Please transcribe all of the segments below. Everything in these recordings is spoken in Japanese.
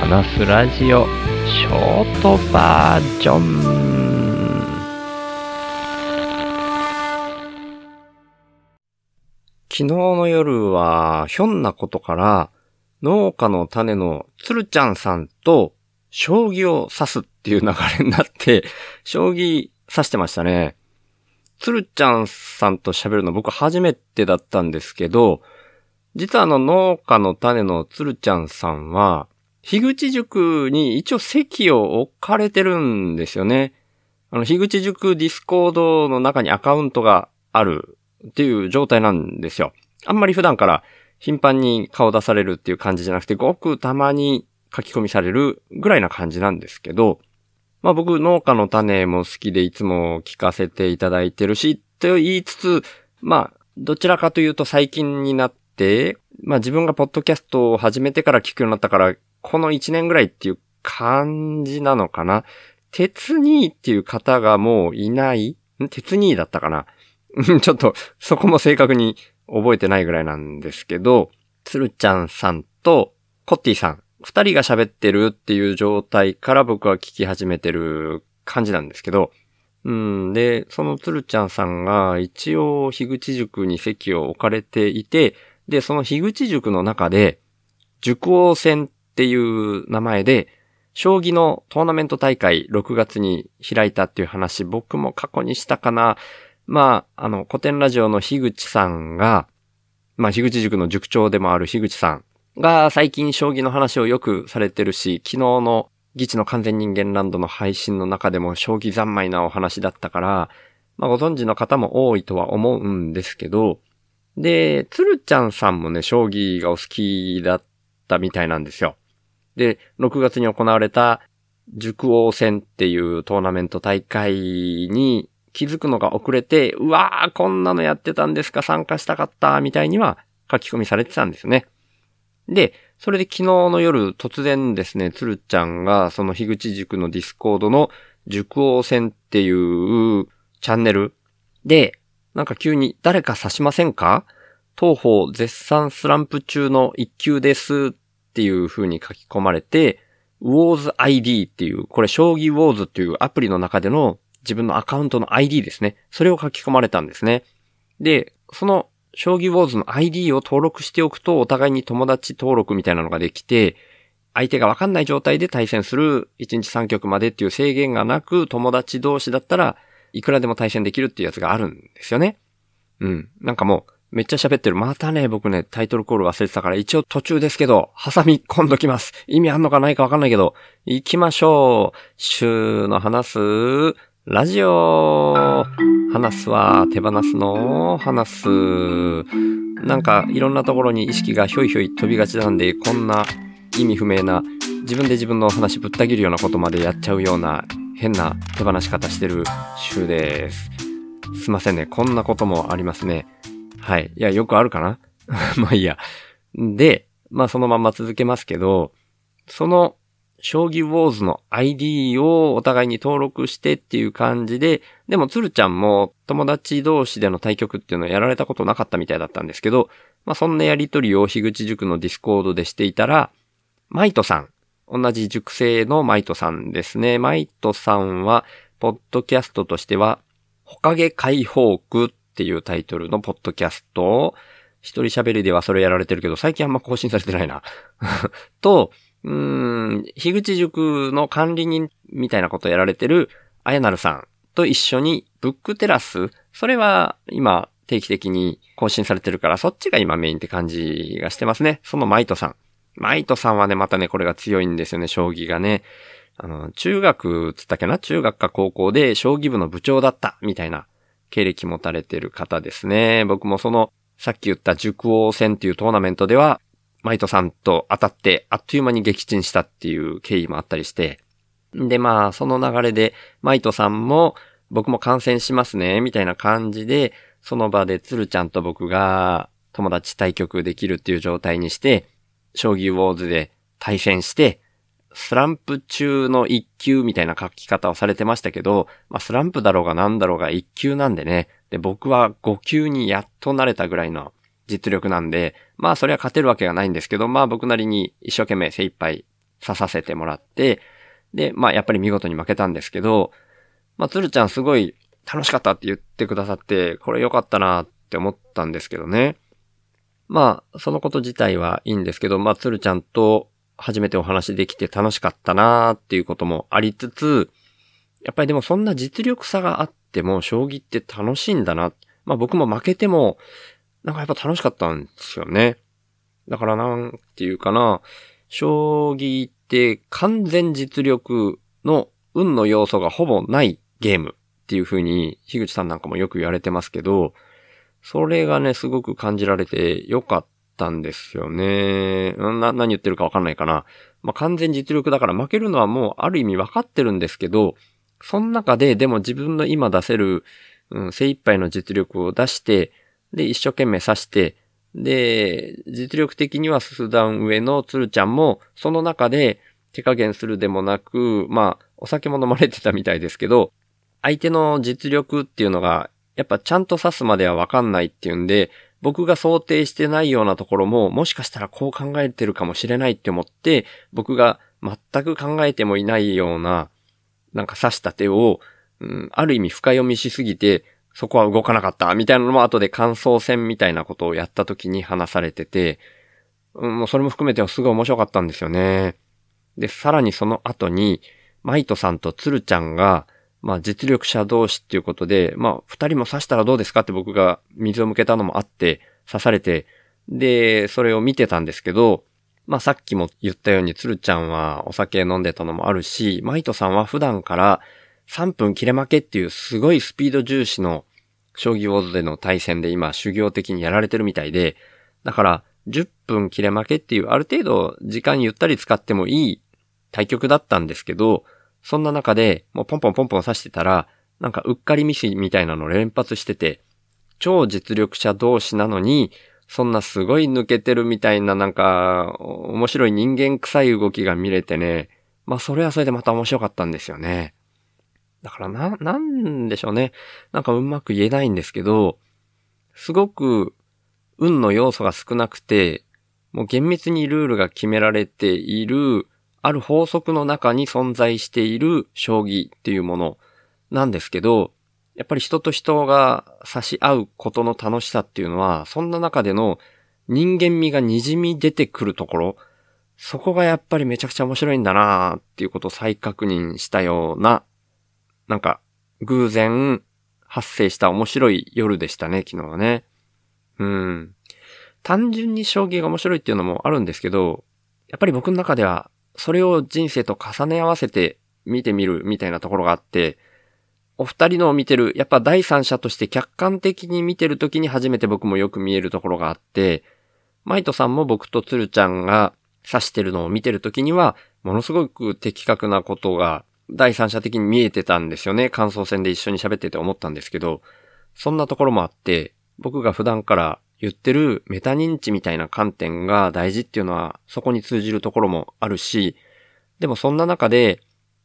話すラジオショートバージョン昨日の夜はひょんなことから農家の種のつるちゃんさんと将棋を指すっていう流れになって 将棋指してましたね。つるちゃんさんと喋るの僕初めてだったんですけど、実はあの農家の種のつるちゃんさんは、樋口塾に一応籍を置かれてるんですよね。あの、樋口塾ディスコードの中にアカウントがあるっていう状態なんですよ。あんまり普段から頻繁に顔出されるっていう感じじゃなくて、ごくたまに書き込みされるぐらいな感じなんですけど、まあ僕農家の種も好きでいつも聞かせていただいてるし、と言いつつ、まあ、どちらかというと最近になって、まあ自分がポッドキャストを始めてから聞くようになったから、この1年ぐらいっていう感じなのかな？鉄兄っていう方がもういない？鉄兄だったかな？ちょっとそこも正確に覚えてないぐらいなんですけど、つるちゃんさんとコッティさん、二人が喋ってるっていう状態から僕は聞き始めてる感じなんですけど、うん。で、そのつるちゃんさんが一応樋口塾に席を置かれていて、で、その樋口塾の中で、塾王戦っっていう名前で、将棋のトーナメント大会6月に開いたっていう話、僕も過去にしたかな。まあ、あの、古典ラジオの樋口さんが、まあ、樋口塾の塾長でもある樋口さんが最近将棋の話をよくされてるし、昨日の議地の完全人間ランドの配信の中でも将棋三昧なお話だったから、まあ、ご存知の方も多いとは思うんですけど、で、つるちゃんさんもね、将棋がお好きだったみたいなんですよ。で、6月に行われた塾王戦っていうトーナメント大会に気づくのが遅れて、うわー、こんなのやってたんですか、参加したかった、みたいには書き込みされてたんですよね。で、それで昨日の夜突然ですね、つるちゃんがその樋口塾のディスコードの塾王戦っていうチャンネルで、なんか急に誰か指しませんか？当方絶賛スランプ中の一級ですっていう風に書き込まれて、ウォーズ ID っていう、これ将棋ウォーズっていうアプリの中での自分のアカウントの ID ですね。それを書き込まれたんですね。で、その将棋ウォーズの ID を登録しておくとお互いに友達登録みたいなのができて、相手がわかんない状態で対戦する1日3局までっていう制限がなく友達同士だったらいくらでも対戦できるっていうやつがあるんですよね。うん。なんかもう、めっちゃ喋ってる。またね、僕ね、タイトルコール忘れてたから、一応途中ですけど、ハサミ込んどきます。意味あんのかないかわかんないけど、行きましょう。週の話す、ラジオ。話すは手放すの、話す。なんか、いろんなところに意識がひょいひょい飛びがちなんで、こんな意味不明な、自分で自分の話ぶった切るようなことまでやっちゃうような変な手放し方してる週です。すいませんね。こんなこともありますね。はい。いや、よくあるかな？まあいいや。で、まあそのまま続けますけど、その将棋ウォーズの ID をお互いに登録してっていう感じで、でもつるちゃんも友達同士での対局っていうのをやられたことなかったみたいだったんですけど、まあそんなやりとりを樋口塾のディスコードでしていたら、マイトさん、同じ塾生のマイトさんですね。マイトさんは、ポッドキャストとしては、ほかげ解放区っていうタイトルのポッドキャストを、一人喋りではそれやられてるけど、最近あんま更新されてないな。と、うん、樋口塾の管理人みたいなことやられてる、あやなるさんと一緒に、ブックテラス、それは今定期的に更新されてるから、そっちが今メインって感じがしてますね。そのマイトさん。マイトさんはね、またね、これが強いんですよね、将棋がね。あの、中学つったっけな？中学か高校で将棋部の部長だった、みたいな経歴持たれてる方ですね。僕もその、さっき言った塾王戦っていうトーナメントでは、マイトさんと当たって、あっという間に撃沈したっていう経緯もあったりして。で、まあ、その流れで、マイトさんも、僕も観戦しますね、みたいな感じで、その場で鶴ちゃんと僕が友達対局できるっていう状態にして、将棋ウォーズで対戦して、スランプ中の一級みたいな書き方をされてましたけど、まあスランプだろうが何だろうが一級なんでね。で、僕は5級にやっと慣れたぐらいの実力なんで、まあそれは勝てるわけがないんですけど、まあ僕なりに一生懸命精一杯指させてもらって、で、まあやっぱり見事に負けたんですけど、まあ鶴ちゃんすごい楽しかったって言ってくださって、これ良かったなって思ったんですけどね。まあ、そのこと自体はいいんですけど、まあ、鶴ちゃんと初めてお話できて楽しかったなーっていうこともありつつ、やっぱりでもそんな実力差があっても、将棋って楽しいんだな。まあ僕も負けても、なんかやっぱ楽しかったんですよね。だからなんていうかな、将棋って完全実力の運の要素がほぼないゲームっていう風に、樋口さんなんかもよく言われてますけど、それがね、すごく感じられてよかったんですよね。な、何言ってるかわかんないかな。まあ、完全実力だから負けるのはもうある意味わかってるんですけど、その中ででも自分の今出せる、うん、精一杯の実力を出して、で、一生懸命指して、で、実力的にはスダン上の鶴ちゃんも、その中で手加減するでもなく、まあ、お酒も飲まれてたみたいですけど、相手の実力っていうのが、やっぱちゃんと指すまではわかんないっていうんで、僕が想定してないようなところも、もしかしたらこう考えてるかもしれないって思って、僕が全く考えてもいないような、なんか指した手を、うん、ある意味深読みしすぎて、そこは動かなかった、みたいなのも後で感想戦みたいなことをやった時に話されてて、うん、もうそれも含めてはすごい面白かったんですよね。で、さらにその後に、マイトさんとツルちゃんが、まあ実力者同士っていうことで、まあ二人も刺したらどうですかって僕が水を向けたのもあって、刺されて、で、それを見てたんですけど、まあさっきも言ったように鶴ちゃんはお酒飲んでたのもあるし、マイトさんは普段から3分切れ負けっていうすごいスピード重視の将棋ウォーズでの対戦で今修行的にやられてるみたいで、だから10分切れ負けっていうある程度時間ゆったり使ってもいい対局だったんですけど、そんな中で、もうポンポンポンポン刺してたら、なんかうっかりミスみたいなの連発してて、超実力者同士なのに、そんなすごい抜けてるみたいななんか、面白い人間臭い動きが見れてね、まあそれはそれでまた面白かったんですよね。だからな、なんでしょうね。なんかうまく言えないんですけど、すごく運の要素が少なくて、もう厳密にルールが決められているある法則の中に存在している将棋っていうものなんですけど、やっぱり人と人が差し合うことの楽しさっていうのは、そんな中での人間味が滲み出てくるところ、そこがやっぱりめちゃくちゃ面白いんだなーっていうことを再確認したような、なんか偶然発生した面白い夜でしたね、昨日はね。うん。単純に将棋が面白いっていうのもあるんですけど、やっぱり僕の中ではそれを人生と重ね合わせて見てみるみたいなところがあって、お二人のを見てる、やっぱ第三者として客観的に見てるときに初めて僕もよく見えるところがあって、マイトさんも僕とツルちゃんが指してるのを見てるときには、ものすごく的確なことが第三者的に見えてたんですよね。感想戦で一緒に喋ってて思ったんですけど、そんなところもあって、僕が普段から言ってるメタ認知みたいな観点が大事っていうのはそこに通じるところもあるし、でもそんな中で、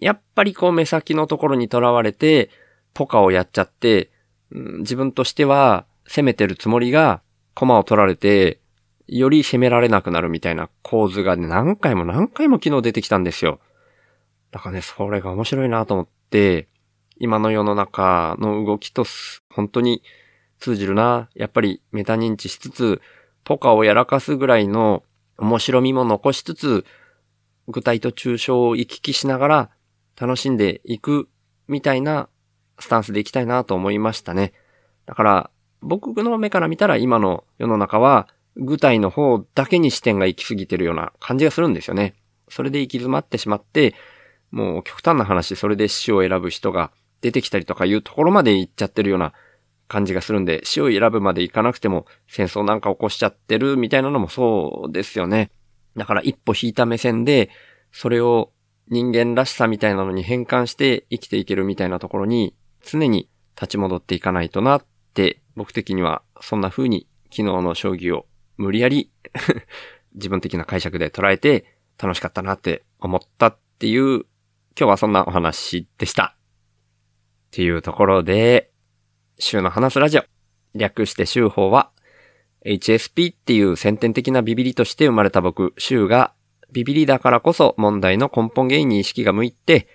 やっぱりこう目先のところにとらわれて、ポカをやっちゃって、自分としては攻めてるつもりが、駒を取られて、より攻められなくなるみたいな構図が、何回も何回も昨日出てきたんですよ。だからね、それが面白いなと思って、今の世の中の動きと本当に通じるな。やっぱりメタ認知しつつ、ポカをやらかすぐらいの面白みも残しつつ、具体と抽象を行き来しながら楽しんでいくみたいなスタンスでいきたいなと思いましたね。だから、僕の目から見たら今の世の中は、具体の方だけに視点が行き過ぎてるような感じがするんですよね。それで行き詰まってしまって、もう極端な話、それで死を選ぶ人が出てきたりとかいうところまで行っちゃってるような感じがするんで、死を選ぶまでいかなくても戦争なんか起こしちゃってるみたいなのもそうですよね。だから一歩引いた目線で、それを人間らしさみたいなのに変換して生きていけるみたいなところに常に立ち戻っていかないとなって僕的にはそんな風に昨日の将棋を無理やり 自分的な解釈で捉えて楽しかったなって思ったっていう今日はそんなお話でした。っていうところで、週の話すラジオ。略して週報は、HSP っていう先天的なビビリとして生まれた僕、週がビビリだからこそ問題の根本原因に意識が向いて、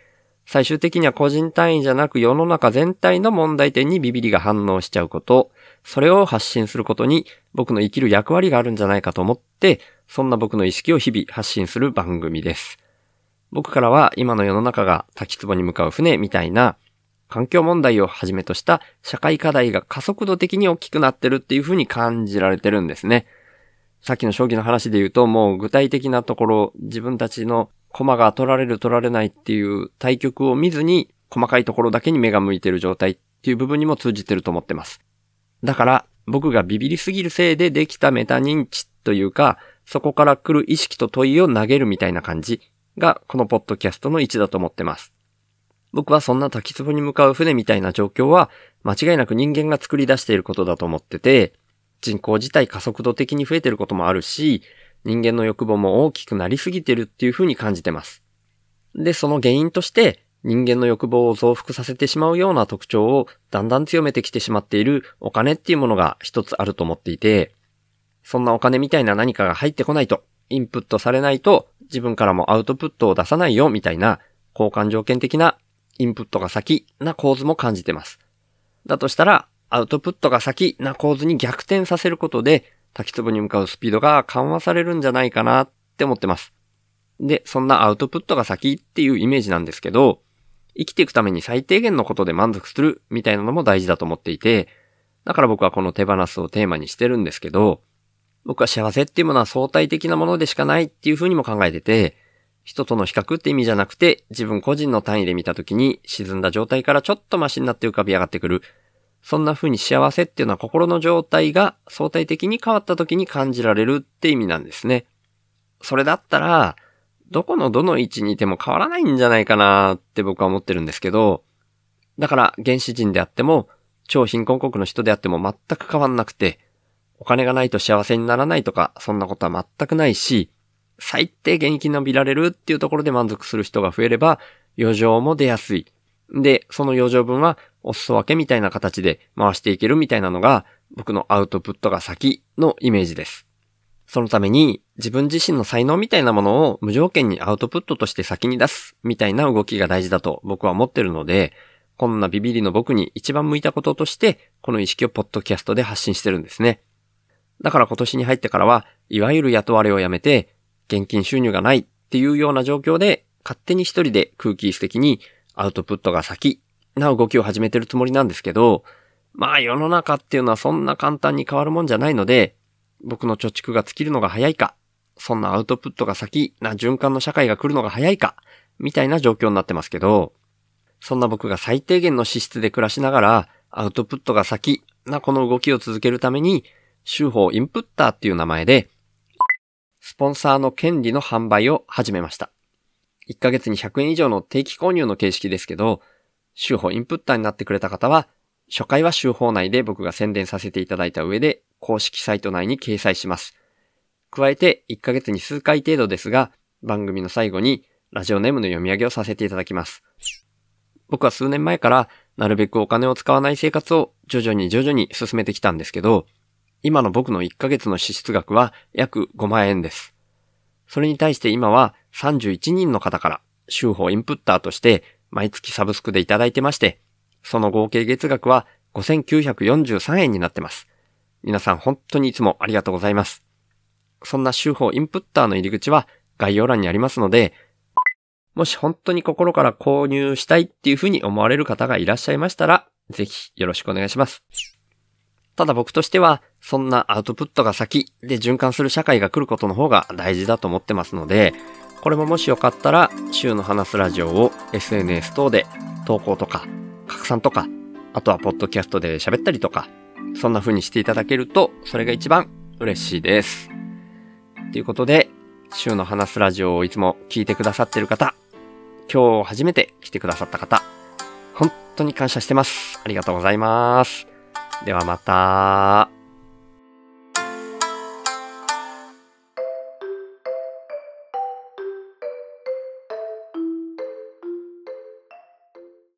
最終的には個人単位じゃなく世の中全体の問題点にビビリが反応しちゃうこと、それを発信することに僕の生きる役割があるんじゃないかと思って、そんな僕の意識を日々発信する番組です。僕からは今の世の中が滝壺に向かう船みたいな環境問題をはじめとした社会課題が加速度的に大きくなってるっていう風に感じられてるんですね。さっきの将棋の話で言うともう具体的なところ自分たちの駒が取られる取られないっていう対局を見ずに細かいところだけに目が向いてる状態っていう部分にも通じてると思ってます。だから僕がビビりすぎるせいでできたメタ認知というか、そこから来る意識と問いを投げるみたいな感じがこのポッドキャストの位置だと思ってます。僕はそんな滝壺に向かう船みたいな状況は間違いなく人間が作り出していることだと思ってて、人口自体加速度的に増えてることもあるし、人間の欲望も大きくなりすぎてるっていう風に感じてます。で、その原因として人間の欲望を増幅させてしまうような特徴をだんだん強めてきてしまっているお金っていうものが一つあると思っていて、そんなお金みたいな何かが入ってこないと、インプットされないと自分からもアウトプットを出さないよみたいな交換条件的なインプットが先な構図も感じてます。だとしたら、アウトプットが先な構図に逆転させることで、滝壺に向かうスピードが緩和されるんじゃないかなって思ってます。で、そんなアウトプットが先っていうイメージなんですけど、生きていくために最低限のことで満足するみたいなのも大事だと思っていて、だから僕はこの手放すをテーマにしてるんですけど、僕は幸せっていうものは相対的なものでしかないっていうふうにも考えてて、人との比較って意味じゃなくて、自分個人の単位で見たときに沈んだ状態からちょっとマシになって浮かび上がってくる。そんな風に幸せっていうのは心の状態が相対的に変わった時に感じられるって意味なんですね。それだったら、どこのどの位置にいても変わらないんじゃないかなって僕は思ってるんですけど、だから原始人であっても、超貧困国の人であっても全く変わんなくて、お金がないと幸せにならないとか、そんなことは全くないし、最低限生き延びられるっていうところで満足する人が増えれば、余剰も出やすい。で、その余剰分はお裾分けみたいな形で回していけるみたいなのが、僕のアウトプットが先のイメージです。そのために自分自身の才能みたいなものを無条件にアウトプットとして先に出すみたいな動きが大事だと僕は思ってるので、こんなビビリの僕に一番向いたこととして、この意識をポッドキャストで発信してるんですね。だから今年に入ってからは、いわゆる雇われをやめて、現金収入がないっていうような状況で、勝手に一人で空気的にアウトプットが先な動きを始めてるつもりなんですけど、まあ世の中っていうのはそんな簡単に変わるもんじゃないので、僕の貯蓄が尽きるのが早いか、そんなアウトプットが先な循環の社会が来るのが早いか、みたいな状況になってますけど、そんな僕が最低限の資質で暮らしながら、アウトプットが先なこの動きを続けるために、週報インプッターっていう名前で、スポンサーの権利の販売を始めました。1ヶ月に100円以上の定期購入の形式ですけど、週報インプッターになってくれた方は、初回は週報内で僕が宣伝させていただいた上で、公式サイト内に掲載します。加えて、1ヶ月に数回程度ですが、番組の最後にラジオネームの読み上げをさせていただきます。僕は数年前から、なるべくお金を使わない生活を徐々に徐々に進めてきたんですけど、今の僕の1ヶ月の支出額は約5万円です。それに対して今は31人の方から週報インプッターとして毎月サブスクでいただいてまして、その合計月額は5943円になってます。皆さん本当にいつもありがとうございます。そんな週報インプッターの入り口は概要欄にありますので、もし本当に心から購入したいっていうふうに思われる方がいらっしゃいましたら、ぜひよろしくお願いします。ただ僕としては、そんなアウトプットが先で循環する社会が来ることの方が大事だと思ってますので、これももしよかったら、週の話すラジオを SNS 等で投稿とか、拡散とか、あとはポッドキャストで喋ったりとか、そんな風にしていただけると、それが一番嬉しいです。ということで、週の話すラジオをいつも聞いてくださってる方、今日初めて来てくださった方、本当に感謝してます。ありがとうございます。ではまた。